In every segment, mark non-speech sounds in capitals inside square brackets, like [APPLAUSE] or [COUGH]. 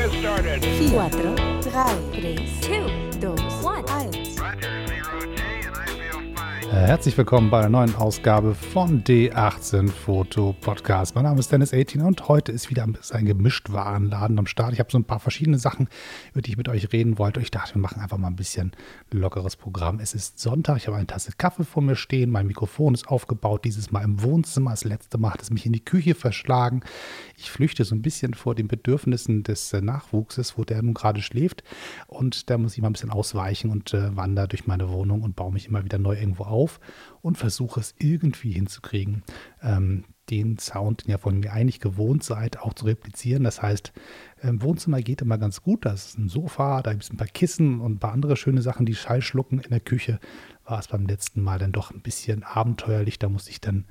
get started. 4, 3, 3, 2, 1. Herzlich willkommen bei einer neuen Ausgabe von D18 Foto Podcast. Mein Name ist Dennis 18 und heute ist wieder ein Gemischtwarenladen am Start. Ich habe so ein paar verschiedene Sachen, über die ich mit euch reden wollte. Ich dachte, wir machen einfach mal ein bisschen lockeres Programm. Es ist Sonntag, ich habe eine Tasse Kaffee vor mir stehen, mein Mikrofon ist aufgebaut, dieses Mal im Wohnzimmer. Das letzte Mal hat es mich in die Küche verschlagen. Ich flüchte so ein bisschen vor den Bedürfnissen des äh, Nachwuchses, wo der nun gerade schläft. Und da muss ich mal ein bisschen ausweichen und äh, wandere durch meine Wohnung und baue mich immer wieder neu irgendwo auf auf und versuche es irgendwie hinzukriegen, ähm, den Sound, den ihr von mir eigentlich gewohnt seid, auch zu replizieren. Das heißt, im Wohnzimmer geht immer ganz gut. Da ist ein Sofa, da gibt es ein paar Kissen und ein paar andere schöne Sachen, die Schall schlucken. In der Küche war es beim letzten Mal dann doch ein bisschen abenteuerlich. Da musste ich dann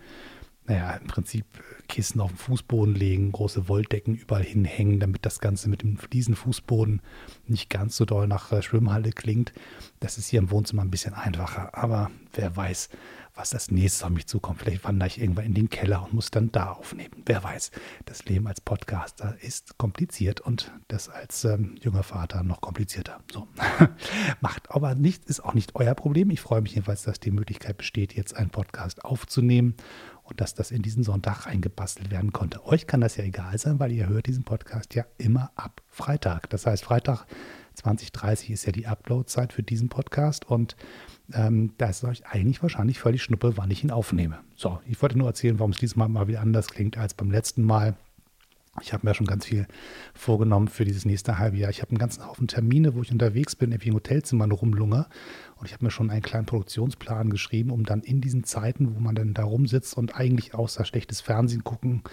naja, im Prinzip Kissen auf den Fußboden legen, große Wolldecken überall hinhängen, damit das Ganze mit dem Fliesenfußboden nicht ganz so doll nach äh, Schwimmhalle klingt. Das ist hier im Wohnzimmer ein bisschen einfacher, aber wer weiß, was das nächste auf mich zukommt. Vielleicht wandere ich irgendwann in den Keller und muss dann da aufnehmen. Wer weiß, das Leben als Podcaster ist kompliziert und das als ähm, junger Vater noch komplizierter. So, [LAUGHS] macht aber nicht, ist auch nicht euer Problem. Ich freue mich jedenfalls, dass die Möglichkeit besteht, jetzt einen Podcast aufzunehmen und dass das in diesen Sonntag reingebastelt werden konnte. Euch kann das ja egal sein, weil ihr hört diesen Podcast ja immer ab Freitag. Das heißt, Freitag 2030 ist ja die Uploadzeit für diesen Podcast und ähm, da ist euch eigentlich wahrscheinlich völlig schnuppe, wann ich ihn aufnehme. So, ich wollte nur erzählen, warum es diesmal mal wieder anders klingt als beim letzten Mal. Ich habe mir schon ganz viel vorgenommen für dieses nächste halbe Jahr. Ich habe einen ganzen Haufen Termine, wo ich unterwegs bin, irgendwie im Hotelzimmer rumlunge. Und ich habe mir schon einen kleinen Produktionsplan geschrieben, um dann in diesen Zeiten, wo man dann da rumsitzt und eigentlich außer schlechtes Fernsehen gucken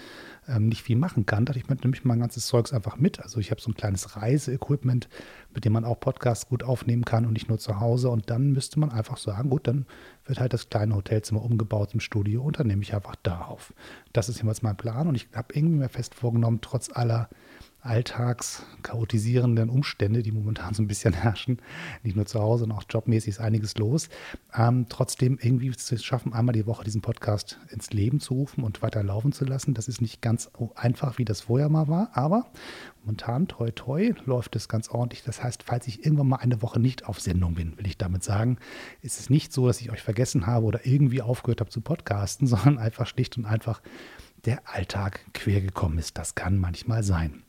ähm, nicht viel machen kann, ich, nehme ich mein ganzes Zeugs einfach mit. Also ich habe so ein kleines Reiseequipment, mit dem man auch Podcasts gut aufnehmen kann und nicht nur zu Hause. Und dann müsste man einfach sagen, gut, dann wird halt das kleine Hotelzimmer umgebaut im Studio und dann nehme ich einfach da auf. Das ist jeweils mein Plan und ich habe irgendwie mir fest vorgenommen, trotz aller alltagschaotisierenden Umstände, die momentan so ein bisschen [LAUGHS] herrschen. Nicht nur zu Hause, sondern auch jobmäßig ist einiges los. Ähm, trotzdem irgendwie zu schaffen, einmal die Woche diesen Podcast ins Leben zu rufen und weiter laufen zu lassen. Das ist nicht ganz einfach, wie das vorher mal war, aber momentan, toi toi, läuft es ganz ordentlich. Das heißt, falls ich irgendwann mal eine Woche nicht auf Sendung bin, will ich damit sagen, ist es nicht so, dass ich euch vergessen habe oder irgendwie aufgehört habe zu podcasten, [LAUGHS] sondern einfach schlicht und einfach der Alltag quer gekommen ist. Das kann manchmal sein.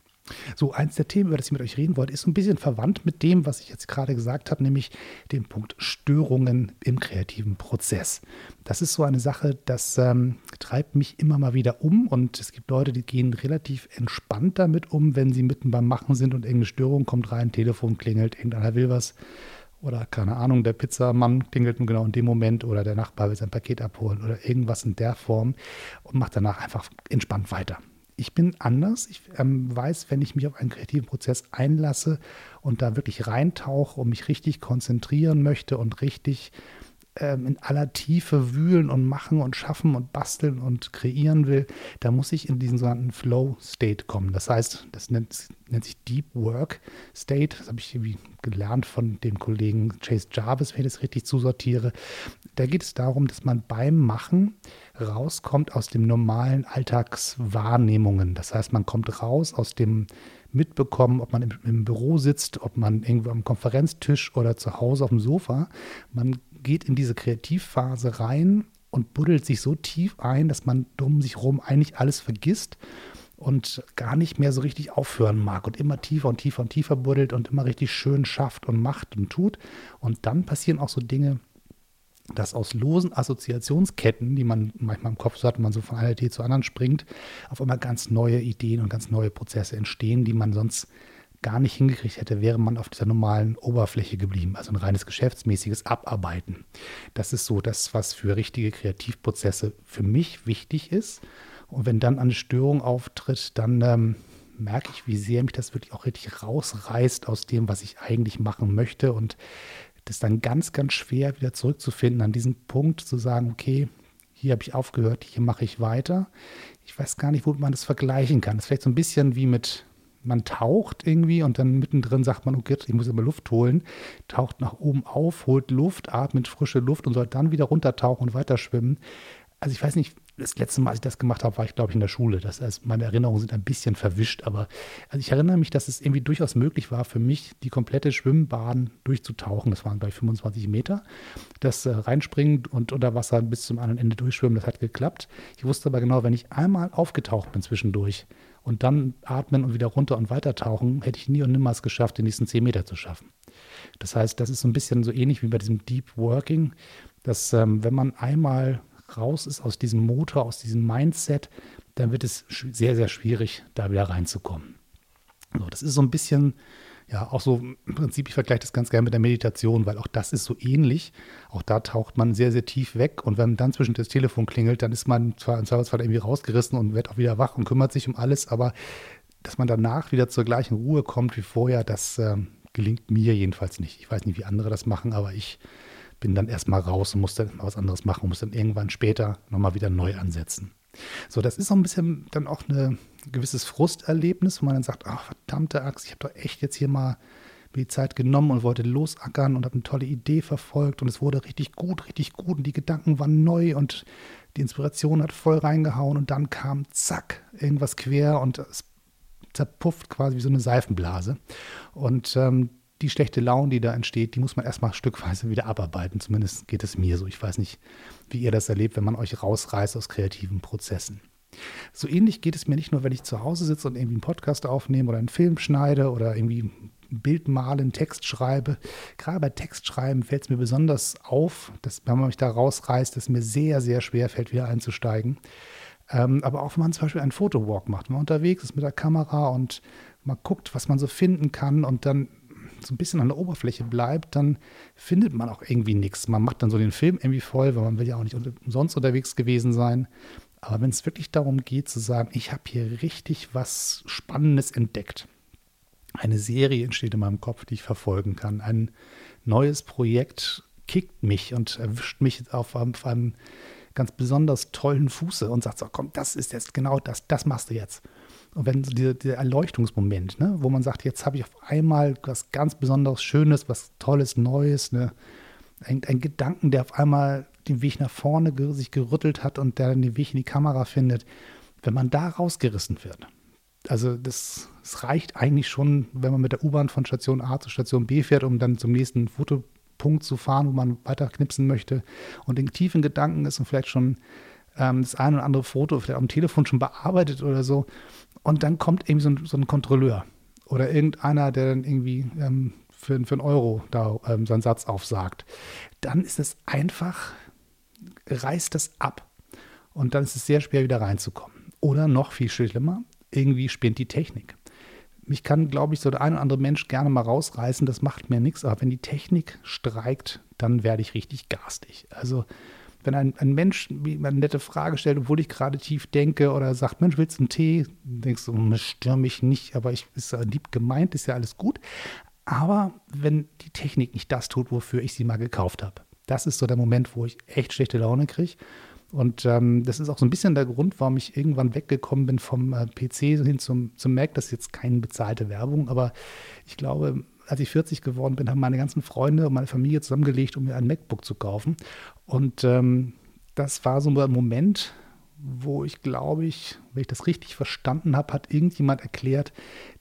So, eins der Themen, über das ich mit euch reden wollte, ist ein bisschen verwandt mit dem, was ich jetzt gerade gesagt habe, nämlich den Punkt Störungen im kreativen Prozess. Das ist so eine Sache, das ähm, treibt mich immer mal wieder um und es gibt Leute, die gehen relativ entspannt damit um, wenn sie mitten beim Machen sind und irgendeine Störung kommt rein, Telefon klingelt, irgendeiner will was oder keine Ahnung, der Pizzamann klingelt genau in dem Moment oder der Nachbar will sein Paket abholen oder irgendwas in der Form und macht danach einfach entspannt weiter ich bin anders. Ich ähm, weiß, wenn ich mich auf einen kreativen Prozess einlasse und da wirklich reintauche und mich richtig konzentrieren möchte und richtig ähm, in aller Tiefe wühlen und machen und schaffen und basteln und kreieren will, da muss ich in diesen sogenannten Flow-State kommen. Das heißt, das nennt, nennt sich Deep Work State. Das habe ich irgendwie gelernt von dem Kollegen Chase Jarvis, wenn ich das richtig zusortiere. Da geht es darum, dass man beim Machen rauskommt aus dem normalen Alltagswahrnehmungen. Das heißt, man kommt raus aus dem Mitbekommen, ob man im, im Büro sitzt, ob man irgendwo am Konferenztisch oder zu Hause auf dem Sofa. Man geht in diese Kreativphase rein und buddelt sich so tief ein, dass man dumm sich rum eigentlich alles vergisst und gar nicht mehr so richtig aufhören mag und immer tiefer und tiefer und tiefer buddelt und immer richtig schön schafft und macht und tut. Und dann passieren auch so Dinge, dass aus losen Assoziationsketten, die man manchmal im Kopf hat, wenn man so von einer Idee zur anderen springt, auf einmal ganz neue Ideen und ganz neue Prozesse entstehen, die man sonst gar nicht hingekriegt hätte, wäre man auf dieser normalen Oberfläche geblieben. Also ein reines geschäftsmäßiges Abarbeiten. Das ist so das, was für richtige Kreativprozesse für mich wichtig ist. Und wenn dann eine Störung auftritt, dann ähm, merke ich, wie sehr mich das wirklich auch richtig rausreißt aus dem, was ich eigentlich machen möchte. Und das ist dann ganz, ganz schwer wieder zurückzufinden an diesen Punkt, zu sagen, okay, hier habe ich aufgehört, hier mache ich weiter. Ich weiß gar nicht, wo man das vergleichen kann. Das ist vielleicht so ein bisschen wie mit man taucht irgendwie und dann mittendrin sagt man, okay, ich muss immer Luft holen, taucht nach oben auf, holt Luft, atmet frische Luft und soll dann wieder runtertauchen und weiter schwimmen. Also ich weiß nicht, das letzte Mal, als ich das gemacht habe, war ich, glaube ich, in der Schule. Das heißt, meine Erinnerungen sind ein bisschen verwischt, aber also ich erinnere mich, dass es irgendwie durchaus möglich war, für mich die komplette Schwimmbahn durchzutauchen. Das waren bei 25 Meter. Das äh, Reinspringen und unter Wasser bis zum anderen Ende durchschwimmen, das hat geklappt. Ich wusste aber genau, wenn ich einmal aufgetaucht bin zwischendurch und dann atmen und wieder runter und weiter tauchen, hätte ich nie und nimmer es geschafft, die nächsten 10 Meter zu schaffen. Das heißt, das ist so ein bisschen so ähnlich wie bei diesem Deep Working, dass ähm, wenn man einmal raus ist aus diesem Motor, aus diesem Mindset, dann wird es sehr, sehr schwierig, da wieder reinzukommen. So, das ist so ein bisschen, ja, auch so im Prinzip, ich vergleiche das ganz gerne mit der Meditation, weil auch das ist so ähnlich. Auch da taucht man sehr, sehr tief weg und wenn dann zwischen das Telefon klingelt, dann ist man zwar im Zweifelsfall irgendwie rausgerissen und wird auch wieder wach und kümmert sich um alles, aber dass man danach wieder zur gleichen Ruhe kommt wie vorher, das äh, gelingt mir jedenfalls nicht. Ich weiß nicht, wie andere das machen, aber ich bin dann erstmal raus und musste was anderes machen und musste dann irgendwann später nochmal wieder neu ansetzen. So, das ist so ein bisschen dann auch ein gewisses Frusterlebnis, wo man dann sagt, ach verdammte Axt, ich habe doch echt jetzt hier mal die Zeit genommen und wollte losackern und habe eine tolle Idee verfolgt und es wurde richtig gut, richtig gut und die Gedanken waren neu und die Inspiration hat voll reingehauen und dann kam zack, irgendwas quer und es zerpufft quasi wie so eine Seifenblase. Und ähm, die schlechte Laune, die da entsteht, die muss man erstmal [LAUGHS] stückweise wieder abarbeiten. Zumindest geht es mir so. Ich weiß nicht, wie ihr das erlebt, wenn man euch rausreißt aus kreativen Prozessen. So ähnlich geht es mir nicht nur, wenn ich zu Hause sitze und irgendwie einen Podcast aufnehme oder einen Film schneide oder irgendwie ein Bild malen, Text schreibe. Gerade bei Textschreiben fällt es mir besonders auf, dass wenn man mich da rausreißt, es mir sehr, sehr schwer fällt, wieder einzusteigen. Ähm, aber auch wenn man zum Beispiel einen Fotowalk macht, wenn man unterwegs ist mit der Kamera und man guckt, was man so finden kann und dann so ein bisschen an der Oberfläche bleibt, dann findet man auch irgendwie nichts. Man macht dann so den Film irgendwie voll, weil man will ja auch nicht umsonst unterwegs gewesen sein. Aber wenn es wirklich darum geht zu sagen, ich habe hier richtig was Spannendes entdeckt, eine Serie entsteht in meinem Kopf, die ich verfolgen kann, ein neues Projekt kickt mich und erwischt mich auf einem, auf einem ganz besonders tollen Fuße und sagt so, komm, das ist jetzt genau das, das machst du jetzt. Und wenn so dieser, dieser Erleuchtungsmoment, ne, wo man sagt, jetzt habe ich auf einmal was ganz besonderes, Schönes, was Tolles, Neues, ne, ein, ein Gedanken, der auf einmal den Weg nach vorne sich gerüttelt hat und der den Weg in die Kamera findet, wenn man da rausgerissen wird. Also das, das reicht eigentlich schon, wenn man mit der U-Bahn von Station A zu Station B fährt, um dann zum nächsten Fotopunkt zu fahren, wo man weiter knipsen möchte und in tiefen Gedanken ist und vielleicht schon ähm, das eine oder andere Foto vielleicht am Telefon schon bearbeitet oder so und dann kommt irgendwie so ein, so ein Kontrolleur oder irgendeiner, der dann irgendwie ähm, für, für einen Euro da ähm, seinen Satz aufsagt. Dann ist es einfach, reißt das ab. Und dann ist es sehr schwer, wieder reinzukommen. Oder noch viel schlimmer, irgendwie spinnt die Technik. Mich kann, glaube ich, so der ein oder andere Mensch gerne mal rausreißen, das macht mir nichts. Aber wenn die Technik streikt, dann werde ich richtig garstig. Also wenn ein, ein Mensch eine nette Frage stellt, obwohl ich gerade tief denke oder sagt, Mensch, willst du einen Tee? Dann denkst du, oh, stör mich nicht, aber ich ist ja lieb gemeint, ist ja alles gut. Aber wenn die Technik nicht das tut, wofür ich sie mal gekauft habe, das ist so der Moment, wo ich echt schlechte Laune kriege. Und ähm, das ist auch so ein bisschen der Grund, warum ich irgendwann weggekommen bin vom äh, PC hin zum, zum Mac. Das ist jetzt keine bezahlte Werbung, aber ich glaube, als ich 40 geworden bin, haben meine ganzen Freunde und meine Familie zusammengelegt, um mir ein MacBook zu kaufen. Und ähm, das war so ein Moment, wo ich glaube ich, wenn ich das richtig verstanden habe, hat irgendjemand erklärt,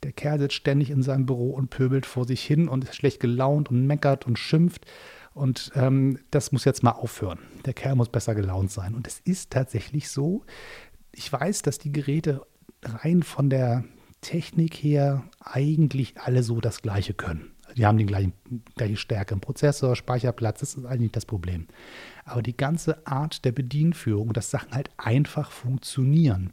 der Kerl sitzt ständig in seinem Büro und pöbelt vor sich hin und ist schlecht gelaunt und meckert und schimpft. Und ähm, das muss jetzt mal aufhören. Der Kerl muss besser gelaunt sein. Und es ist tatsächlich so. Ich weiß, dass die Geräte rein von der Technik her eigentlich alle so das Gleiche können. Die haben die gleiche, gleiche Stärke im Prozessor, Speicherplatz, das ist eigentlich das Problem. Aber die ganze Art der Bedienführung, dass Sachen halt einfach funktionieren,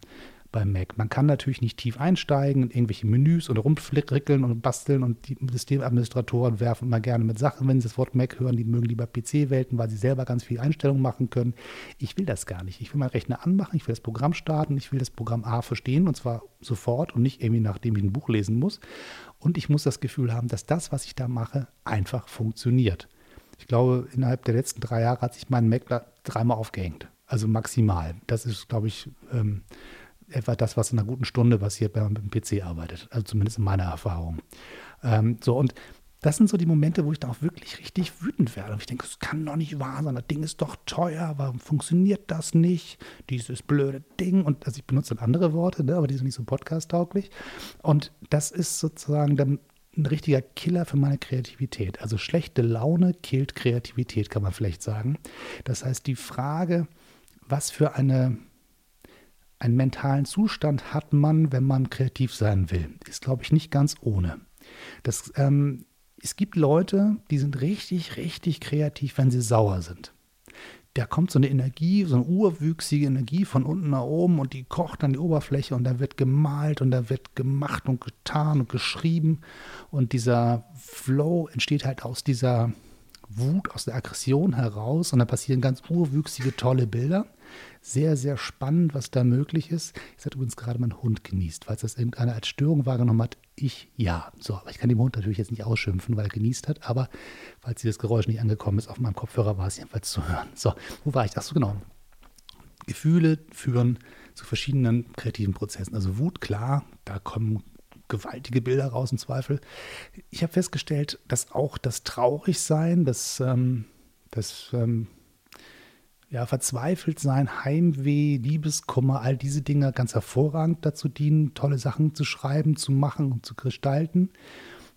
beim Mac. Man kann natürlich nicht tief einsteigen in irgendwelche Menüs und rumfrickeln und basteln und die Systemadministratoren werfen immer gerne mit Sachen, wenn sie das Wort Mac hören, die mögen lieber PC-Welten, weil sie selber ganz viel Einstellungen machen können. Ich will das gar nicht. Ich will meinen Rechner anmachen, ich will das Programm starten, ich will das Programm A verstehen und zwar sofort und nicht irgendwie nachdem ich ein Buch lesen muss. Und ich muss das Gefühl haben, dass das, was ich da mache, einfach funktioniert. Ich glaube, innerhalb der letzten drei Jahre hat sich mein Mac dreimal aufgehängt. Also maximal. Das ist, glaube ich, ähm, etwa das, was in einer guten Stunde passiert, wenn man mit dem PC arbeitet. Also zumindest in meiner Erfahrung. Ähm, so, und das sind so die Momente, wo ich dann auch wirklich richtig wütend werde. Und ich denke, es kann doch nicht wahr sein, das Ding ist doch teuer, warum funktioniert das nicht? Dieses blöde Ding. Und also ich benutze dann andere Worte, ne, aber die sind nicht so podcast-tauglich. Und das ist sozusagen dann ein richtiger Killer für meine Kreativität. Also schlechte Laune killt Kreativität, kann man vielleicht sagen. Das heißt, die Frage, was für eine, einen mentalen Zustand hat man, wenn man kreativ sein will, ist, glaube ich, nicht ganz ohne. Das ähm, es gibt Leute, die sind richtig, richtig kreativ, wenn sie sauer sind. Da kommt so eine Energie, so eine urwüchsige Energie von unten nach oben und die kocht an die Oberfläche und da wird gemalt und da wird gemacht und getan und geschrieben. Und dieser Flow entsteht halt aus dieser Wut, aus der Aggression heraus und da passieren ganz urwüchsige, tolle Bilder. Sehr, sehr spannend, was da möglich ist. Jetzt hat übrigens gerade mein Hund genießt. Falls das irgendeiner als Störung wahrgenommen hat, ich ja. So, aber ich kann dem Hund natürlich jetzt nicht ausschimpfen, weil er genießt hat. Aber falls dieses Geräusch nicht angekommen ist, auf meinem Kopfhörer war es jedenfalls zu hören. So, wo war ich? Achso, genau. Gefühle führen zu verschiedenen kreativen Prozessen. Also Wut, klar, da kommen gewaltige Bilder raus im Zweifel. Ich habe festgestellt, dass auch das Traurigsein, das, ähm, das ähm, ja, verzweifelt sein, Heimweh, Liebeskummer, all diese Dinge ganz hervorragend dazu dienen, tolle Sachen zu schreiben, zu machen und zu gestalten.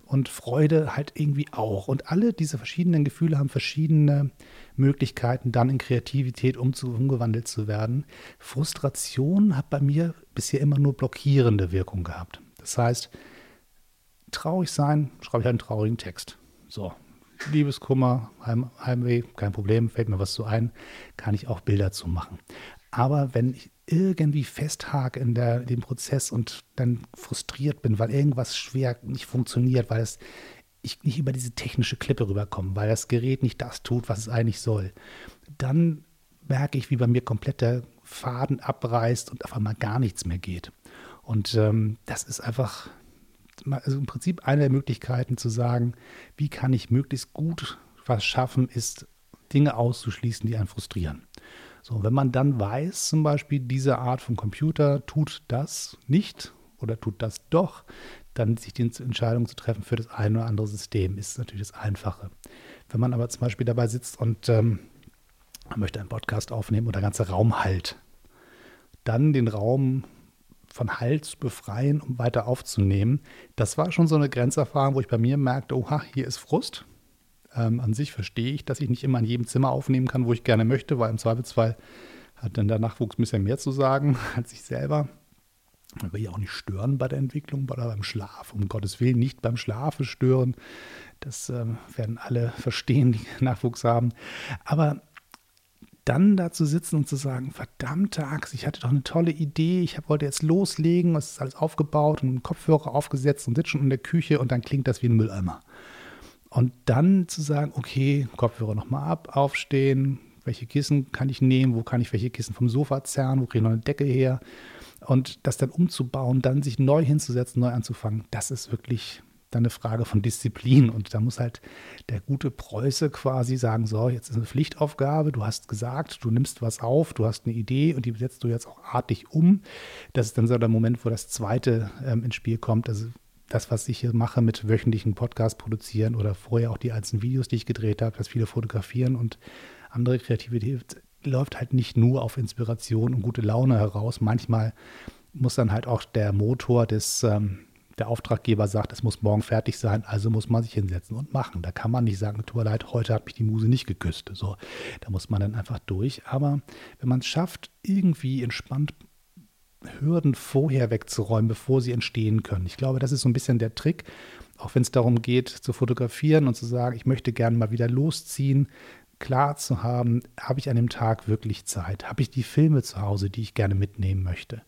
Und Freude halt irgendwie auch. Und alle diese verschiedenen Gefühle haben verschiedene Möglichkeiten, dann in Kreativität umzu umgewandelt zu werden. Frustration hat bei mir bisher immer nur blockierende Wirkung gehabt. Das heißt, traurig sein, schreibe ich halt einen traurigen Text. So, Liebeskummer, Heim, Heimweh, kein Problem, fällt mir was zu ein, kann ich auch Bilder zu machen. Aber wenn ich irgendwie festhake in der, dem Prozess und dann frustriert bin, weil irgendwas schwer nicht funktioniert, weil es ich nicht über diese technische Klippe rüberkomme, weil das Gerät nicht das tut, was es eigentlich soll, dann merke ich, wie bei mir komplett der Faden abreißt und auf einmal gar nichts mehr geht. Und ähm, das ist einfach also im Prinzip eine der Möglichkeiten zu sagen, wie kann ich möglichst gut was schaffen, ist Dinge auszuschließen, die einen frustrieren. So, wenn man dann weiß, zum Beispiel, diese Art von Computer tut das nicht oder tut das doch, dann sich die Entscheidung zu treffen für das eine oder andere System, ist natürlich das Einfache. Wenn man aber zum Beispiel dabei sitzt und ähm, möchte einen Podcast aufnehmen und der ganze Raum halt, dann den Raum von Halt zu befreien, um weiter aufzunehmen. Das war schon so eine Grenzerfahrung, wo ich bei mir merkte, oha, hier ist Frust. Ähm, an sich verstehe ich, dass ich nicht immer in jedem Zimmer aufnehmen kann, wo ich gerne möchte, weil im Zweifelsfall hat dann der Nachwuchs ein bisschen mehr zu sagen [LAUGHS] als ich selber. Man will ja auch nicht stören bei der Entwicklung oder beim Schlaf. Um Gottes Willen nicht beim Schlafe stören. Das äh, werden alle verstehen, die Nachwuchs haben. Aber dann da zu sitzen und zu sagen, verdammte Axt, ich hatte doch eine tolle Idee, ich wollte jetzt loslegen, es ist alles aufgebaut und Kopfhörer aufgesetzt und sitze schon in der Küche und dann klingt das wie ein Mülleimer. Und dann zu sagen, okay, Kopfhörer nochmal ab, aufstehen, welche Kissen kann ich nehmen, wo kann ich welche Kissen vom Sofa zerren, wo kriege ich noch eine Decke her und das dann umzubauen, dann sich neu hinzusetzen, neu anzufangen, das ist wirklich dann eine Frage von Disziplin. Und da muss halt der gute Preuße quasi sagen: So, jetzt ist eine Pflichtaufgabe, du hast gesagt, du nimmst was auf, du hast eine Idee und die setzt du jetzt auch artig um. Das ist dann so der Moment, wo das zweite ähm, ins Spiel kommt. Also das, was ich hier mache mit wöchentlichen Podcast produzieren oder vorher auch die einzelnen Videos, die ich gedreht habe, das viele fotografieren und andere Kreativität läuft halt nicht nur auf Inspiration und gute Laune heraus. Manchmal muss dann halt auch der Motor des ähm, der Auftraggeber sagt, es muss morgen fertig sein, also muss man sich hinsetzen und machen. Da kann man nicht sagen, tut mir leid, heute hat mich die Muse nicht geküsst. So, da muss man dann einfach durch. Aber wenn man es schafft, irgendwie entspannt Hürden vorher wegzuräumen, bevor sie entstehen können. Ich glaube, das ist so ein bisschen der Trick, auch wenn es darum geht, zu fotografieren und zu sagen, ich möchte gerne mal wieder losziehen, klar zu haben, habe ich an dem Tag wirklich Zeit? Habe ich die Filme zu Hause, die ich gerne mitnehmen möchte?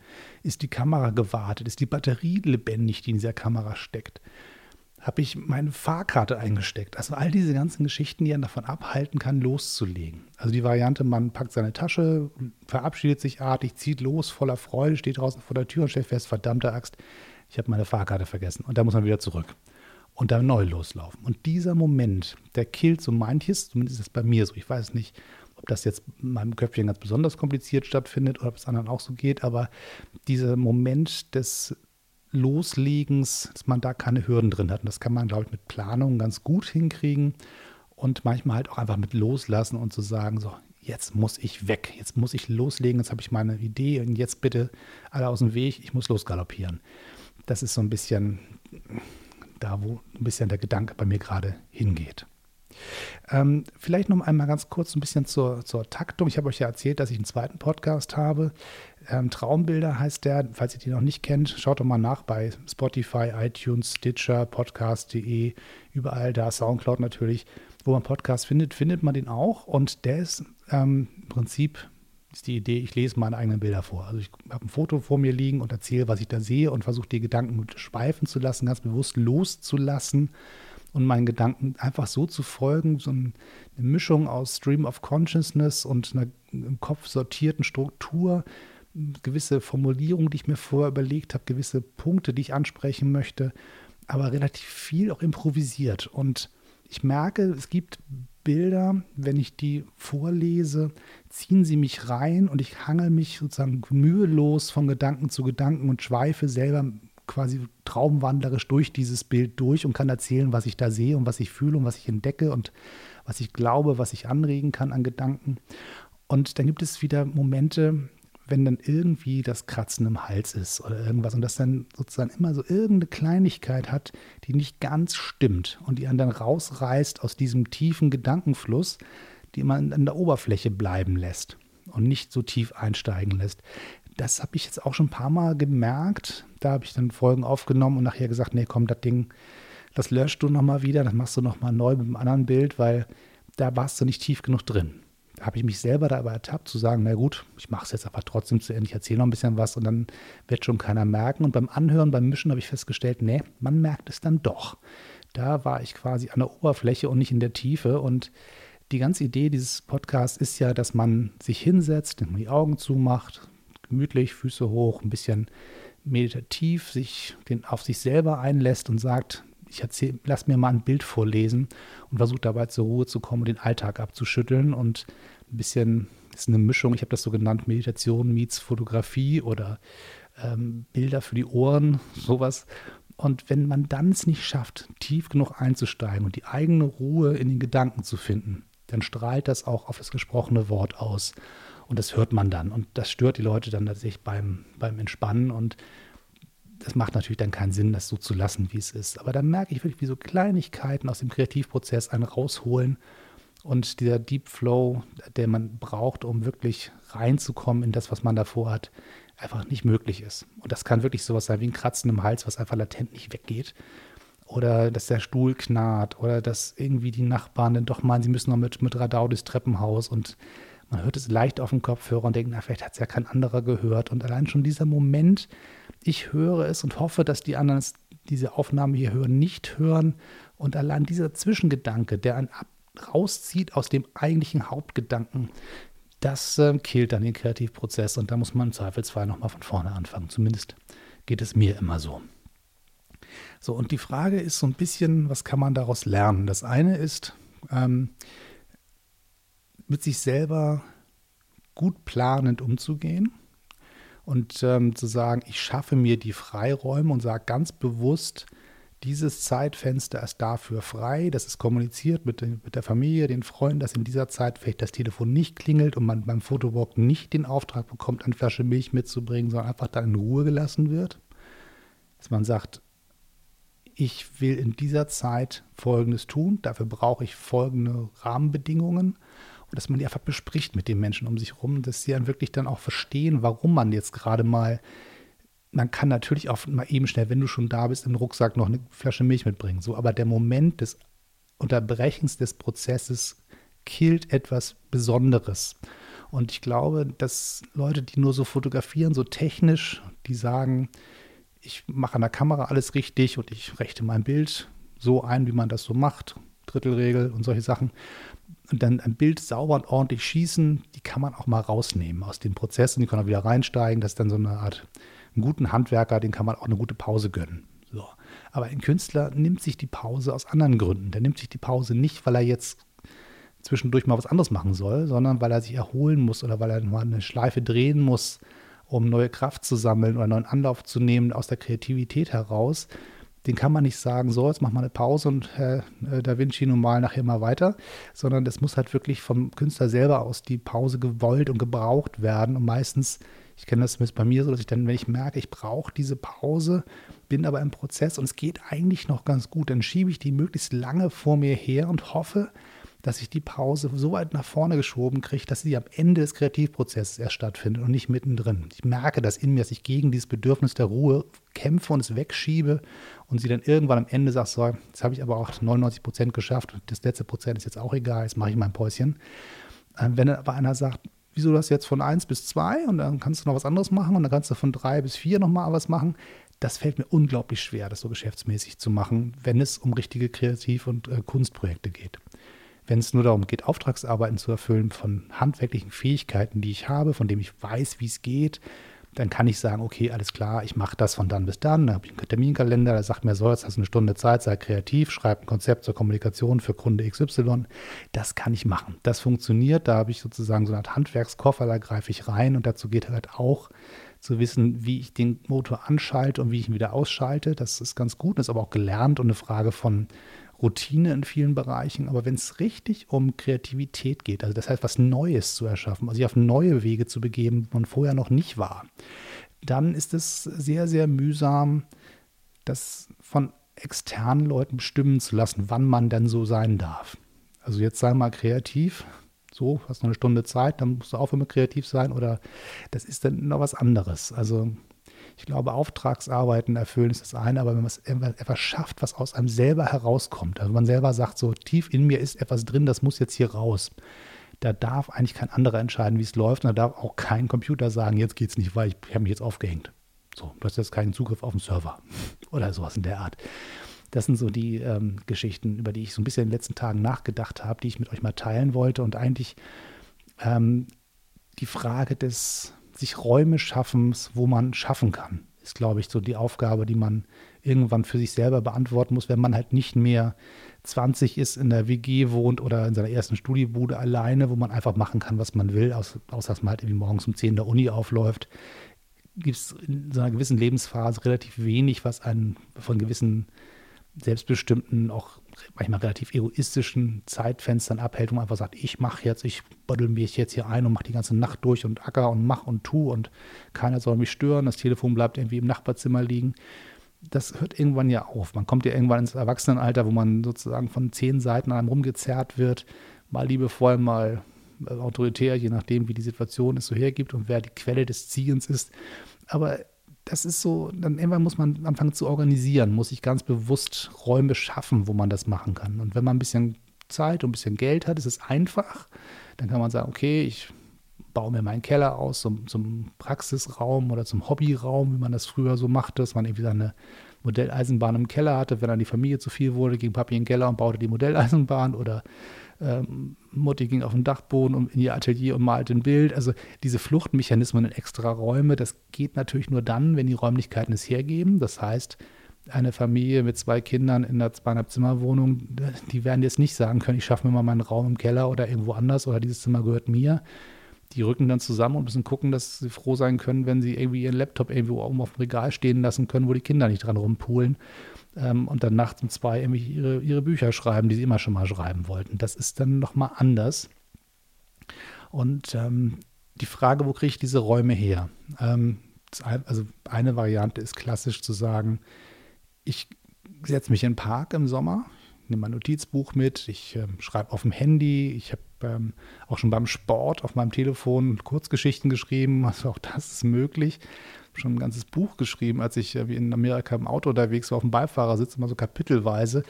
Ist die Kamera gewartet? Ist die Batterie lebendig, die in dieser Kamera steckt? Habe ich meine Fahrkarte eingesteckt? Also all diese ganzen Geschichten, die einen davon abhalten kann, loszulegen. Also die Variante, man packt seine Tasche, verabschiedet sich artig, zieht los, voller Freude, steht draußen vor der Tür und stellt fest, verdammte Axt, ich habe meine Fahrkarte vergessen. Und da muss man wieder zurück und dann neu loslaufen. Und dieser Moment, der killt so manches, zumindest ist es bei mir so. Ich weiß nicht, ob das jetzt in meinem Köpfchen ganz besonders kompliziert stattfindet oder ob es anderen auch so geht, aber dieser Moment des Loslegens, dass man da keine Hürden drin hat. Und das kann man, glaube ich, mit Planung ganz gut hinkriegen und manchmal halt auch einfach mit loslassen und zu sagen, so, jetzt muss ich weg, jetzt muss ich loslegen, jetzt habe ich meine Idee und jetzt bitte alle aus dem Weg, ich muss losgaloppieren. Das ist so ein bisschen da, wo ein bisschen der Gedanke bei mir gerade hingeht. Ähm, vielleicht noch einmal ganz kurz ein bisschen zur, zur Taktung. Ich habe euch ja erzählt, dass ich einen zweiten Podcast habe. Ähm, Traumbilder heißt der. Falls ihr die noch nicht kennt, schaut doch mal nach bei Spotify, iTunes, Stitcher, Podcast.de, überall da, Soundcloud natürlich. Wo man Podcast findet, findet man den auch. Und der ist ähm, im Prinzip ist die Idee, ich lese meine eigenen Bilder vor. Also ich habe ein Foto vor mir liegen und erzähle, was ich da sehe und versuche die Gedanken schweifen zu lassen, ganz bewusst loszulassen und meinen Gedanken einfach so zu folgen, so eine Mischung aus Stream of Consciousness und einer im Kopf sortierten Struktur, gewisse Formulierungen, die ich mir vorher überlegt habe, gewisse Punkte, die ich ansprechen möchte, aber relativ viel auch improvisiert. Und ich merke, es gibt Bilder, wenn ich die vorlese, ziehen sie mich rein und ich hangel mich sozusagen mühelos von Gedanken zu Gedanken und schweife selber quasi traumwandlerisch durch dieses Bild durch und kann erzählen, was ich da sehe und was ich fühle und was ich entdecke und was ich glaube, was ich anregen kann an Gedanken. Und dann gibt es wieder Momente, wenn dann irgendwie das Kratzen im Hals ist oder irgendwas und das dann sozusagen immer so irgendeine Kleinigkeit hat, die nicht ganz stimmt und die einen dann rausreißt aus diesem tiefen Gedankenfluss, die man an der Oberfläche bleiben lässt und nicht so tief einsteigen lässt. Das habe ich jetzt auch schon ein paar Mal gemerkt. Da habe ich dann Folgen aufgenommen und nachher gesagt, nee, komm, das Ding, das löscht du nochmal wieder, das machst du nochmal neu mit einem anderen Bild, weil da warst du nicht tief genug drin. Habe ich mich selber dabei ertappt, zu sagen, na gut, ich mache es jetzt aber trotzdem zu Ende, ich erzähle noch ein bisschen was und dann wird schon keiner merken. Und beim Anhören, beim Mischen habe ich festgestellt, nee, man merkt es dann doch. Da war ich quasi an der Oberfläche und nicht in der Tiefe und die ganze Idee dieses Podcasts ist ja, dass man sich hinsetzt, die Augen zumacht, gemütlich, Füße hoch, ein bisschen meditativ sich den, auf sich selber einlässt und sagt, ich erzähl, lass mir mal ein Bild vorlesen und versuche dabei zur Ruhe zu kommen und den Alltag abzuschütteln und ein bisschen, ist eine Mischung, ich habe das so genannt, Meditation meets Fotografie oder ähm, Bilder für die Ohren, sowas. Und wenn man dann es nicht schafft, tief genug einzusteigen und die eigene Ruhe in den Gedanken zu finden, dann strahlt das auch auf das gesprochene Wort aus. Und das hört man dann. Und das stört die Leute dann tatsächlich beim, beim Entspannen. Und das macht natürlich dann keinen Sinn, das so zu lassen, wie es ist. Aber dann merke ich wirklich, wie so Kleinigkeiten aus dem Kreativprozess einen rausholen. Und dieser Deep Flow, der man braucht, um wirklich reinzukommen in das, was man davor hat, einfach nicht möglich ist. Und das kann wirklich sowas sein wie ein Kratzen im Hals, was einfach latent nicht weggeht oder dass der Stuhl knarrt oder dass irgendwie die Nachbarn dann doch meinen, sie müssen noch mit, mit Radau durchs Treppenhaus und man hört es leicht auf dem Kopfhörer und denkt, na, vielleicht hat es ja kein anderer gehört. Und allein schon dieser Moment, ich höre es und hoffe, dass die anderen diese Aufnahme hier hören, nicht hören. Und allein dieser Zwischengedanke, der einen ab, rauszieht aus dem eigentlichen Hauptgedanken, das äh, killt dann den Kreativprozess. Und da muss man im Zweifelsfall nochmal von vorne anfangen. Zumindest geht es mir immer so. So, und die Frage ist so ein bisschen, was kann man daraus lernen? Das eine ist, ähm, mit sich selber gut planend umzugehen und ähm, zu sagen, ich schaffe mir die Freiräume und sage ganz bewusst, dieses Zeitfenster ist dafür frei, das ist kommuniziert mit, mit der Familie, den Freunden, dass in dieser Zeit vielleicht das Telefon nicht klingelt und man beim Fotowalk nicht den Auftrag bekommt, eine Flasche Milch mitzubringen, sondern einfach dann in Ruhe gelassen wird. Dass man sagt, ich will in dieser Zeit Folgendes tun, dafür brauche ich folgende Rahmenbedingungen dass man die einfach bespricht mit den Menschen um sich herum, dass sie dann wirklich dann auch verstehen, warum man jetzt gerade mal, man kann natürlich auch mal eben schnell, wenn du schon da bist, im Rucksack noch eine Flasche Milch mitbringen, so, aber der Moment des Unterbrechens des Prozesses killt etwas Besonderes. Und ich glaube, dass Leute, die nur so fotografieren, so technisch, die sagen, ich mache an der Kamera alles richtig und ich rechte mein Bild so ein, wie man das so macht, Drittelregel und solche Sachen. Und dann ein Bild sauber und ordentlich schießen, die kann man auch mal rausnehmen aus dem Prozess und die kann auch wieder reinsteigen. Das ist dann so eine Art, einen guten Handwerker, den kann man auch eine gute Pause gönnen. So. Aber ein Künstler nimmt sich die Pause aus anderen Gründen. Der nimmt sich die Pause nicht, weil er jetzt zwischendurch mal was anderes machen soll, sondern weil er sich erholen muss oder weil er mal eine Schleife drehen muss um neue Kraft zu sammeln oder neuen Anlauf zu nehmen aus der Kreativität heraus, den kann man nicht sagen, so, jetzt mach mal eine Pause und Herr äh, Da Vinci nun mal nachher mal weiter, sondern das muss halt wirklich vom Künstler selber aus die Pause gewollt und gebraucht werden. Und meistens, ich kenne das zumindest bei mir so, dass ich dann, wenn ich merke, ich brauche diese Pause, bin aber im Prozess und es geht eigentlich noch ganz gut, dann schiebe ich die möglichst lange vor mir her und hoffe, dass ich die Pause so weit nach vorne geschoben kriege, dass sie am Ende des Kreativprozesses erst stattfindet und nicht mittendrin. Ich merke das in mir, dass ich gegen dieses Bedürfnis der Ruhe kämpfe und es wegschiebe und sie dann irgendwann am Ende sagt, so, jetzt habe ich aber auch 99 Prozent geschafft und das letzte Prozent ist jetzt auch egal, jetzt mache ich mein Päuschen. Ähm, wenn aber einer sagt, wieso das jetzt von 1 bis 2 und dann kannst du noch was anderes machen und dann kannst du von 3 bis 4 nochmal was machen, das fällt mir unglaublich schwer, das so geschäftsmäßig zu machen, wenn es um richtige Kreativ- und äh, Kunstprojekte geht wenn es nur darum geht, Auftragsarbeiten zu erfüllen von handwerklichen Fähigkeiten, die ich habe, von denen ich weiß, wie es geht, dann kann ich sagen, okay, alles klar, ich mache das von dann bis dann. Da habe ich einen Terminkalender, der sagt mir so, jetzt hast du eine Stunde Zeit, sei kreativ, schreib ein Konzept zur Kommunikation für Kunde XY. Das kann ich machen. Das funktioniert. Da habe ich sozusagen so eine Art Handwerkskoffer, da greife ich rein und dazu geht halt auch zu wissen, wie ich den Motor anschalte und wie ich ihn wieder ausschalte. Das ist ganz gut, das ist aber auch gelernt und eine Frage von Routine in vielen Bereichen. Aber wenn es richtig um Kreativität geht, also das heißt, was Neues zu erschaffen, also sich auf neue Wege zu begeben, wo man vorher noch nicht war, dann ist es sehr, sehr mühsam, das von externen Leuten bestimmen zu lassen, wann man denn so sein darf. Also jetzt sei mal kreativ, so, hast noch eine Stunde Zeit, dann musst du auch immer kreativ sein oder das ist dann noch was anderes. Also ich glaube, Auftragsarbeiten erfüllen ist das eine, aber wenn man etwas schafft, was aus einem selber herauskommt, also man selber sagt, so tief in mir ist etwas drin, das muss jetzt hier raus. Da darf eigentlich kein anderer entscheiden, wie es läuft. Und da darf auch kein Computer sagen, jetzt geht es nicht, weil ich, ich habe mich jetzt aufgehängt. So, du hast jetzt keinen Zugriff auf den Server [LAUGHS] oder sowas in der Art. Das sind so die ähm, Geschichten, über die ich so ein bisschen in den letzten Tagen nachgedacht habe, die ich mit euch mal teilen wollte. Und eigentlich ähm, die Frage des sich Räume schaffen, wo man schaffen kann. Ist, glaube ich, so die Aufgabe, die man irgendwann für sich selber beantworten muss, wenn man halt nicht mehr 20 ist, in der WG wohnt oder in seiner ersten Studiebude alleine, wo man einfach machen kann, was man will, außer dass man halt irgendwie morgens um 10 in der Uni aufläuft, gibt es in so einer gewissen Lebensphase relativ wenig, was einen von gewissen selbstbestimmten, auch manchmal relativ egoistischen Zeitfenstern abhält, wo man einfach sagt, ich mache jetzt, ich buddel mich jetzt hier ein und mache die ganze Nacht durch und acker und mach und tu und keiner soll mich stören, das Telefon bleibt irgendwie im Nachbarzimmer liegen. Das hört irgendwann ja auf. Man kommt ja irgendwann ins Erwachsenenalter, wo man sozusagen von zehn Seiten an einem rumgezerrt wird, mal liebevoll, mal äh, autoritär, je nachdem, wie die Situation es so hergibt und wer die Quelle des Ziegens ist. Aber das ist so, dann irgendwann muss man anfangen zu organisieren, muss sich ganz bewusst Räume schaffen, wo man das machen kann. Und wenn man ein bisschen Zeit und ein bisschen Geld hat, ist es einfach. Dann kann man sagen, okay, ich baue mir meinen Keller aus zum, zum Praxisraum oder zum Hobbyraum, wie man das früher so machte, dass man irgendwie seine Modelleisenbahn im Keller hatte. Wenn dann die Familie zu viel wurde, ging Papi in den Keller und baute die Modelleisenbahn oder ähm, Mutti ging auf den Dachboden und in ihr Atelier und malte ein Bild. Also diese Fluchtmechanismen in extra Räume, das geht natürlich nur dann, wenn die Räumlichkeiten es hergeben. Das heißt, eine Familie mit zwei Kindern in einer zweieinhalb Zimmerwohnung, die werden jetzt nicht sagen können, ich schaffe mir mal meinen Raum im Keller oder irgendwo anders oder dieses Zimmer gehört mir. Die rücken dann zusammen und müssen gucken, dass sie froh sein können, wenn sie irgendwie ihren Laptop irgendwo oben auf dem Regal stehen lassen können, wo die Kinder nicht dran rumpulen ähm, und dann nachts um zwei irgendwie ihre, ihre Bücher schreiben, die sie immer schon mal schreiben wollten. Das ist dann nochmal anders. Und ähm, die Frage, wo kriege ich diese Räume her? Ähm, also eine Variante ist klassisch zu sagen, ich setze mich in den Park im Sommer, nehme mein Notizbuch mit, ich äh, schreibe auf dem Handy, ich habe ähm, auch schon beim Sport auf meinem Telefon Kurzgeschichten geschrieben, [LAUGHS] also auch das ist möglich schon ein ganzes Buch geschrieben, als ich wie in Amerika im Auto unterwegs war, auf dem Beifahrersitz, immer so kapitelweise.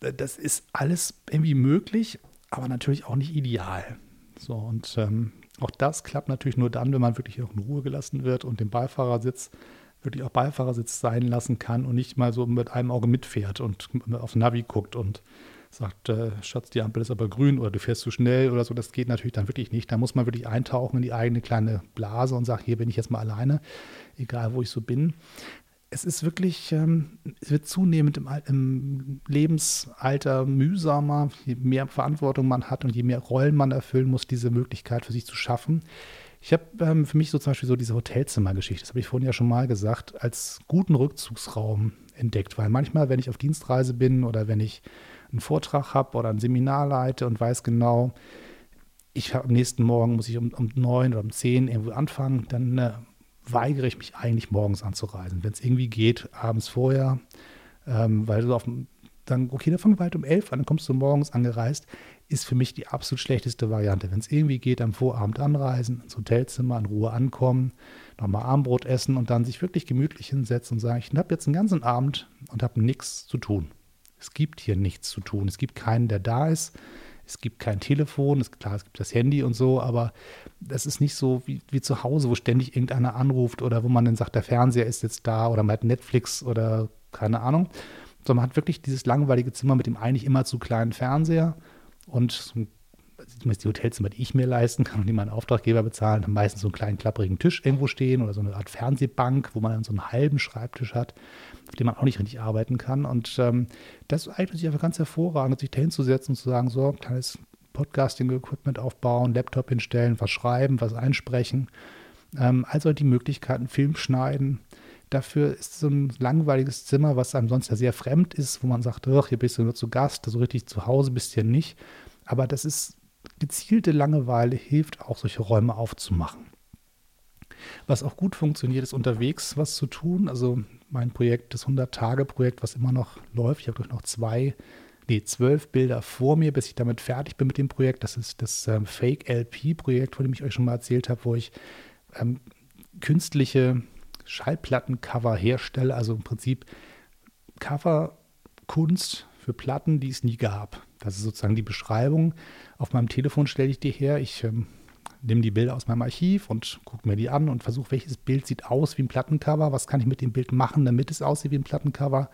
Das ist alles irgendwie möglich, aber natürlich auch nicht ideal. So, und ähm, auch das klappt natürlich nur dann, wenn man wirklich auch in Ruhe gelassen wird und den Beifahrersitz wirklich auch Beifahrersitz sein lassen kann und nicht mal so mit einem Auge mitfährt und aufs Navi guckt und sagt, äh, Schatz, die Ampel ist aber grün oder du fährst zu schnell oder so. Das geht natürlich dann wirklich nicht. Da muss man wirklich eintauchen in die eigene kleine Blase und sagen, hier bin ich jetzt mal alleine, egal wo ich so bin. Es ist wirklich, ähm, es wird zunehmend im, Lebensalter mühsamer, je mehr Verantwortung man hat und je mehr Rollen man erfüllen muss, diese Möglichkeit für sich zu schaffen. Ich habe ähm, für mich so zum Beispiel so diese Hotelzimmergeschichte, das habe ich vorhin ja schon mal gesagt, als guten Rückzugsraum entdeckt, weil manchmal, wenn ich auf Dienstreise bin oder wenn ich einen Vortrag habe oder ein Seminar leite und weiß genau, ich am nächsten Morgen muss ich um, um neun oder um zehn irgendwo anfangen, dann äh, weigere ich mich eigentlich morgens anzureisen. Wenn es irgendwie geht, abends vorher, ähm, weil du auf dann, okay, dann fangen wir halt um elf an, dann kommst du morgens angereist, ist für mich die absolut schlechteste Variante. Wenn es irgendwie geht, am Vorabend anreisen, ins Hotelzimmer, in Ruhe ankommen, nochmal Armbrot essen und dann sich wirklich gemütlich hinsetzen und sagen, ich habe jetzt einen ganzen Abend und habe nichts zu tun. Es gibt hier nichts zu tun. Es gibt keinen, der da ist. Es gibt kein Telefon, es, klar, es gibt das Handy und so, aber das ist nicht so wie, wie zu Hause, wo ständig irgendeiner anruft oder wo man dann sagt, der Fernseher ist jetzt da oder man hat Netflix oder keine Ahnung. Sondern man hat wirklich dieses langweilige Zimmer mit dem eigentlich immer zu kleinen Fernseher und zumindest die Hotelzimmer, die ich mir leisten kann und die mein Auftraggeber bezahlen, haben meistens so einen kleinen klapprigen Tisch irgendwo stehen oder so eine Art Fernsehbank, wo man dann so einen halben Schreibtisch hat, auf dem man auch nicht richtig arbeiten kann. Und ähm, das eignet sich einfach ganz hervorragend, sich da hinzusetzen und zu sagen, so, ein kleines Podcasting-Equipment aufbauen, Laptop hinstellen, was schreiben, was einsprechen. Ähm, also die Möglichkeiten, Film schneiden. Dafür ist so ein langweiliges Zimmer, was einem sonst ja sehr fremd ist, wo man sagt, ach, hier bist du nur zu Gast, so richtig zu Hause bist du ja nicht. Aber das ist gezielte Langeweile hilft auch, solche Räume aufzumachen. Was auch gut funktioniert, ist unterwegs was zu tun. Also mein Projekt, das 100-Tage-Projekt, was immer noch läuft. Ich habe noch zwei, nee, zwölf Bilder vor mir, bis ich damit fertig bin mit dem Projekt. Das ist das ähm, Fake-LP-Projekt, von dem ich euch schon mal erzählt habe, wo ich ähm, künstliche Schallplattencover herstelle. Also im Prinzip Coverkunst für Platten, die es nie gab. Das ist sozusagen die Beschreibung. Auf meinem Telefon stelle ich die her. Ich ähm, nehme die Bilder aus meinem Archiv und gucke mir die an und versuche, welches Bild sieht aus wie ein Plattencover. Was kann ich mit dem Bild machen, damit es aussieht wie ein Plattencover?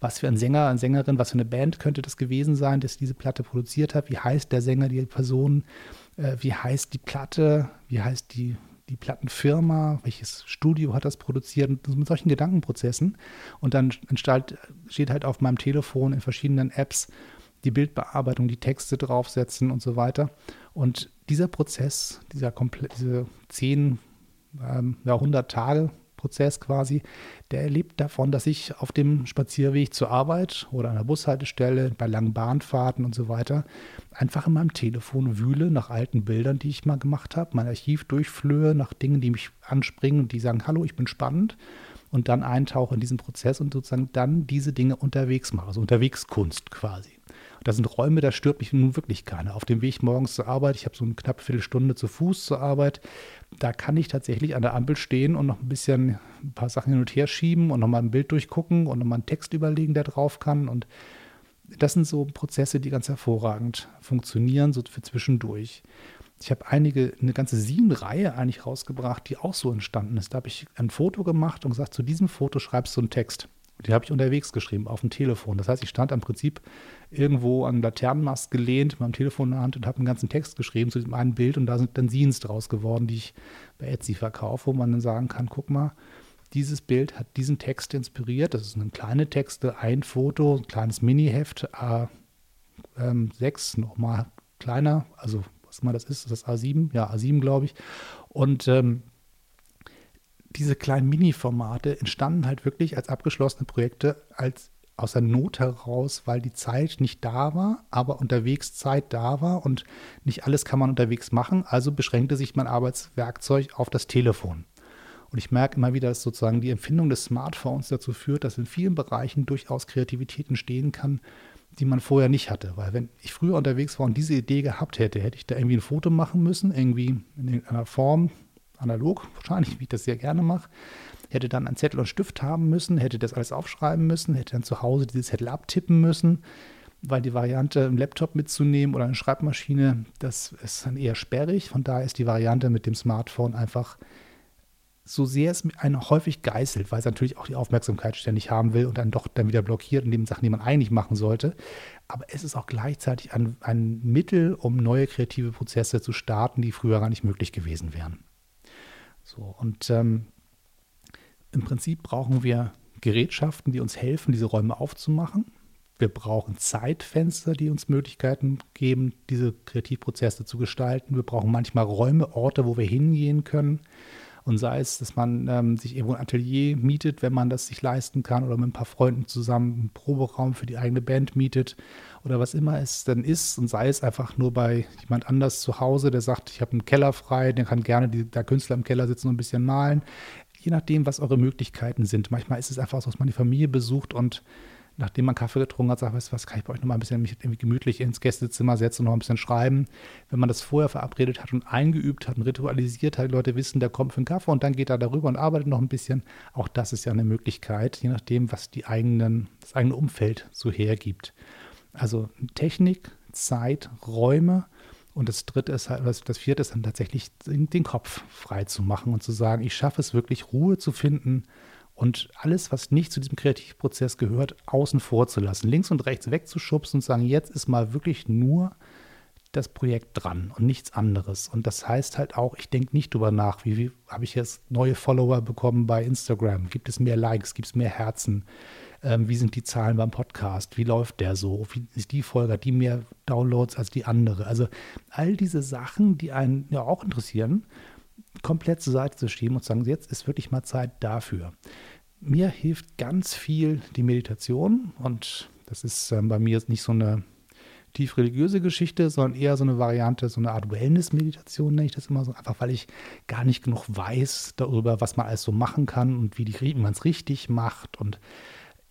Was für ein Sänger, eine Sängerin, was für eine Band könnte das gewesen sein, das diese Platte produziert hat? Wie heißt der Sänger, die Person? Äh, wie heißt die Platte? Wie heißt die die Plattenfirma, welches Studio hat das produziert, mit solchen Gedankenprozessen. Und dann steht halt auf meinem Telefon in verschiedenen Apps die Bildbearbeitung, die Texte draufsetzen und so weiter. Und dieser Prozess, dieser komplett, diese zehn, ähm, ja, 100 Tage Prozess quasi, der lebt davon, dass ich auf dem Spazierweg zur Arbeit oder an der Bushaltestelle, bei langen Bahnfahrten und so weiter, einfach in meinem Telefon wühle nach alten Bildern, die ich mal gemacht habe, mein Archiv durchflöhe nach Dingen, die mich anspringen und die sagen, hallo, ich bin spannend und dann eintauche in diesen Prozess und sozusagen dann diese Dinge unterwegs mache, also Unterwegskunst quasi. Das sind Räume, da stört mich nun wirklich keiner. Auf dem Weg morgens zur Arbeit, ich habe so eine knappe Viertelstunde zu Fuß zur Arbeit, da kann ich tatsächlich an der Ampel stehen und noch ein bisschen ein paar Sachen hin und her schieben und nochmal ein Bild durchgucken und nochmal einen Text überlegen, der drauf kann. Und das sind so Prozesse, die ganz hervorragend funktionieren, so für zwischendurch. Ich habe einige, eine ganze Sieben-Reihe eigentlich rausgebracht, die auch so entstanden ist. Da habe ich ein Foto gemacht und gesagt, zu diesem Foto schreibst du einen Text. Die habe ich unterwegs geschrieben, auf dem Telefon. Das heißt, ich stand im Prinzip irgendwo an Laternenmast gelehnt, mit meinem Telefon in der Hand und habe einen ganzen Text geschrieben zu diesem einen Bild und da sind dann Scenes draus geworden, die ich bei Etsy verkaufe, wo man dann sagen kann, guck mal, dieses Bild hat diesen Text inspiriert. Das sind kleine Texte, ein Foto, ein kleines Mini-Heft, A6, ähm, nochmal kleiner, also was mal das ist, ist das A7? Ja, A7, glaube ich. Und ähm, diese kleinen Mini-Formate entstanden halt wirklich als abgeschlossene Projekte, als aus der Not heraus, weil die Zeit nicht da war, aber unterwegs Zeit da war und nicht alles kann man unterwegs machen. Also beschränkte sich mein Arbeitswerkzeug auf das Telefon. Und ich merke immer wieder, dass sozusagen die Empfindung des Smartphones dazu führt, dass in vielen Bereichen durchaus Kreativität entstehen kann, die man vorher nicht hatte. Weil wenn ich früher unterwegs war und diese Idee gehabt hätte, hätte ich da irgendwie ein Foto machen müssen, irgendwie in irgendeiner Form, analog wahrscheinlich, wie ich das sehr gerne mache. Hätte dann einen Zettel und Stift haben müssen, hätte das alles aufschreiben müssen, hätte dann zu Hause diese Zettel abtippen müssen, weil die Variante, einen Laptop mitzunehmen oder eine Schreibmaschine, das ist dann eher sperrig. Von daher ist die Variante mit dem Smartphone einfach so sehr es einen häufig geißelt, weil es natürlich auch die Aufmerksamkeit ständig haben will und dann doch dann wieder blockiert in den Sachen, die man eigentlich machen sollte. Aber es ist auch gleichzeitig ein, ein Mittel, um neue kreative Prozesse zu starten, die früher gar nicht möglich gewesen wären. So, und ähm, im Prinzip brauchen wir Gerätschaften, die uns helfen, diese Räume aufzumachen. Wir brauchen Zeitfenster, die uns Möglichkeiten geben, diese Kreativprozesse zu gestalten. Wir brauchen manchmal Räume, Orte, wo wir hingehen können. Und sei es, dass man ähm, sich irgendwo ein Atelier mietet, wenn man das sich leisten kann, oder mit ein paar Freunden zusammen einen Proberaum für die eigene Band mietet oder was immer es dann ist. Und sei es einfach nur bei jemand anders zu Hause, der sagt, ich habe einen Keller frei, der kann gerne die, der Künstler im Keller sitzen und ein bisschen malen. Je nachdem, was eure Möglichkeiten sind. Manchmal ist es einfach so, dass man die Familie besucht und nachdem man Kaffee getrunken hat, sagt, weißt du was, kann ich bei euch noch mal ein bisschen mich gemütlich ins Gästezimmer setzen und noch ein bisschen schreiben. Wenn man das vorher verabredet hat und eingeübt hat und ritualisiert hat, die Leute wissen, der kommt für einen Kaffee und dann geht er darüber und arbeitet noch ein bisschen. Auch das ist ja eine Möglichkeit, je nachdem, was die eigenen, das eigene Umfeld so hergibt. Also Technik, Zeit, Räume und das dritte ist halt, das vierte ist dann tatsächlich den Kopf frei zu machen und zu sagen, ich schaffe es wirklich, Ruhe zu finden und alles, was nicht zu diesem Kreativprozess gehört, außen vor zu lassen, links und rechts wegzuschubsen und sagen, jetzt ist mal wirklich nur das Projekt dran und nichts anderes. Und das heißt halt auch, ich denke nicht drüber nach, wie, wie habe ich jetzt neue Follower bekommen bei Instagram? Gibt es mehr Likes? Gibt es mehr Herzen? Ähm, wie sind die Zahlen beim Podcast? Wie läuft der so? Wie ist die Folge? Hat die mehr Downloads als die andere? Also all diese Sachen, die einen ja auch interessieren, komplett zur Seite zu schieben und zu sagen, jetzt ist wirklich mal Zeit dafür. Mir hilft ganz viel die Meditation und das ist ähm, bei mir nicht so eine tief religiöse Geschichte, sondern eher so eine Variante, so eine Art Wellness-Meditation nenne ich das immer so, einfach weil ich gar nicht genug weiß darüber, was man alles so machen kann und wie, wie man es richtig macht. Und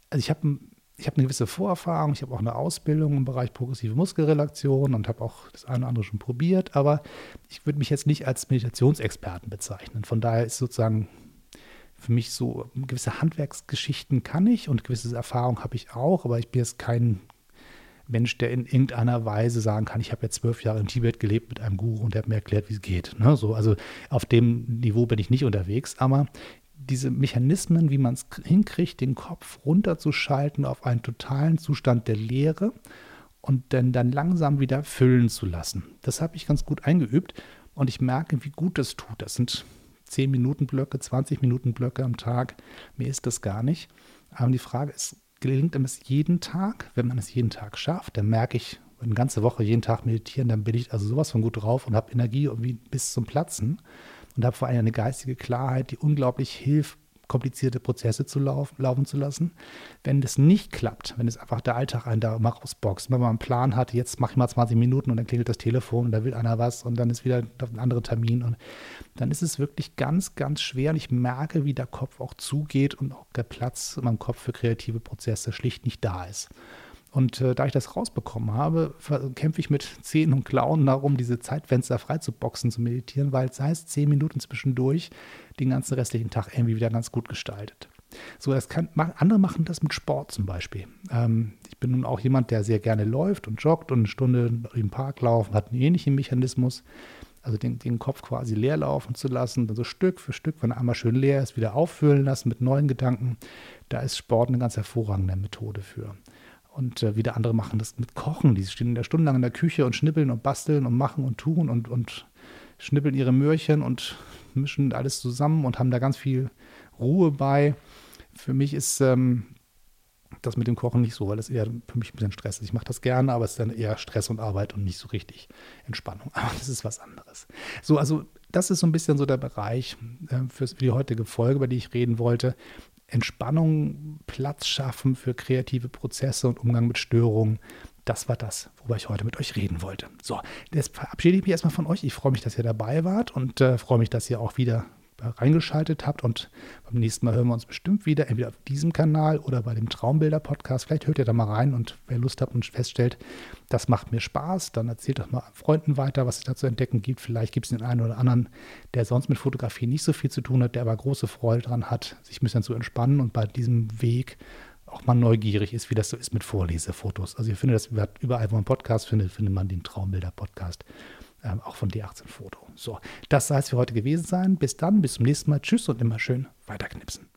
also ich habe ich habe eine gewisse Vorerfahrung, ich habe auch eine Ausbildung im Bereich progressive Muskelrelaktion und habe auch das eine oder andere schon probiert, aber ich würde mich jetzt nicht als Meditationsexperten bezeichnen. Von daher ist sozusagen für mich so gewisse Handwerksgeschichten kann ich und gewisse Erfahrung habe ich auch, aber ich bin jetzt kein Mensch, der in irgendeiner Weise sagen kann, ich habe jetzt zwölf Jahre in Tibet gelebt mit einem Guru und der hat mir erklärt, wie es geht. Ne? So, also auf dem Niveau bin ich nicht unterwegs, aber diese Mechanismen, wie man es hinkriegt, den Kopf runterzuschalten auf einen totalen Zustand der Leere und dann, dann langsam wieder füllen zu lassen. Das habe ich ganz gut eingeübt und ich merke, wie gut das tut. Das sind 10 Minuten Blöcke, 20 Minuten Blöcke am Tag. Mir ist das gar nicht. Aber die Frage ist, gelingt einem es jeden Tag? Wenn man es jeden Tag schafft, dann merke ich, eine ganze Woche jeden Tag meditieren, dann bin ich also sowas von gut drauf und habe Energie irgendwie bis zum Platzen und habe vor allem eine geistige Klarheit, die unglaublich hilft, komplizierte Prozesse zu laufen, laufen zu lassen. Wenn das nicht klappt, wenn es einfach der Alltag einen da mal rausboxt, wenn man einen Plan hat, jetzt mache ich mal 20 Minuten und dann klingelt das Telefon und da will einer was und dann ist wieder ein anderer Termin und dann ist es wirklich ganz, ganz schwer und ich merke, wie der Kopf auch zugeht und auch der Platz in meinem Kopf für kreative Prozesse schlicht nicht da ist. Und äh, da ich das rausbekommen habe, kämpfe ich mit Zähnen und Klauen darum, diese Zeitfenster freizuboxen, zu meditieren, weil es heißt, zehn Minuten zwischendurch den ganzen restlichen Tag irgendwie wieder ganz gut gestaltet. So, das kann, andere machen das mit Sport zum Beispiel. Ähm, ich bin nun auch jemand, der sehr gerne läuft und joggt und eine Stunde im Park laufen, hat einen ähnlichen Mechanismus. Also den, den Kopf quasi leer laufen zu lassen, dann so Stück für Stück, wenn er einmal schön leer ist, wieder auffüllen lassen mit neuen Gedanken. Da ist Sport eine ganz hervorragende Methode für. Und äh, wieder andere machen das mit Kochen. Die stehen da stundenlang in der Küche und schnippeln und basteln und machen und tun und, und schnippeln ihre Möhrchen und mischen alles zusammen und haben da ganz viel Ruhe bei. Für mich ist ähm, das mit dem Kochen nicht so, weil es eher für mich ein bisschen Stress ist. Ich mache das gerne, aber es ist dann eher Stress und Arbeit und nicht so richtig Entspannung. [LAUGHS] Aber das ist was anderes. So, also das ist so ein bisschen so der Bereich äh, für die heutige Folge, über die ich reden wollte. Entspannung, Platz schaffen für kreative Prozesse und Umgang mit Störungen. Das war das, worüber ich heute mit euch reden wollte. So, jetzt verabschiede ich mich erstmal von euch. Ich freue mich, dass ihr dabei wart und äh, freue mich, dass ihr auch wieder reingeschaltet habt. Und beim nächsten Mal hören wir uns bestimmt wieder, entweder auf diesem Kanal oder bei dem Traumbilder-Podcast. Vielleicht hört ihr da mal rein und wer Lust hat und feststellt, das macht mir Spaß, dann erzählt doch mal Freunden weiter, was es da zu entdecken gibt. Vielleicht gibt es den einen oder anderen, der sonst mit Fotografie nicht so viel zu tun hat, der aber große Freude daran hat, sich ein bisschen zu entspannen und bei diesem Weg auch mal neugierig ist, wie das so ist mit Vorlesefotos. Also ich finde das überall, wo man Podcast findet, findet man den Traumbilder-Podcast ähm, auch von D18 Foto. So, das soll es für heute gewesen sein. Bis dann, bis zum nächsten Mal. Tschüss und immer schön weiterknipsen.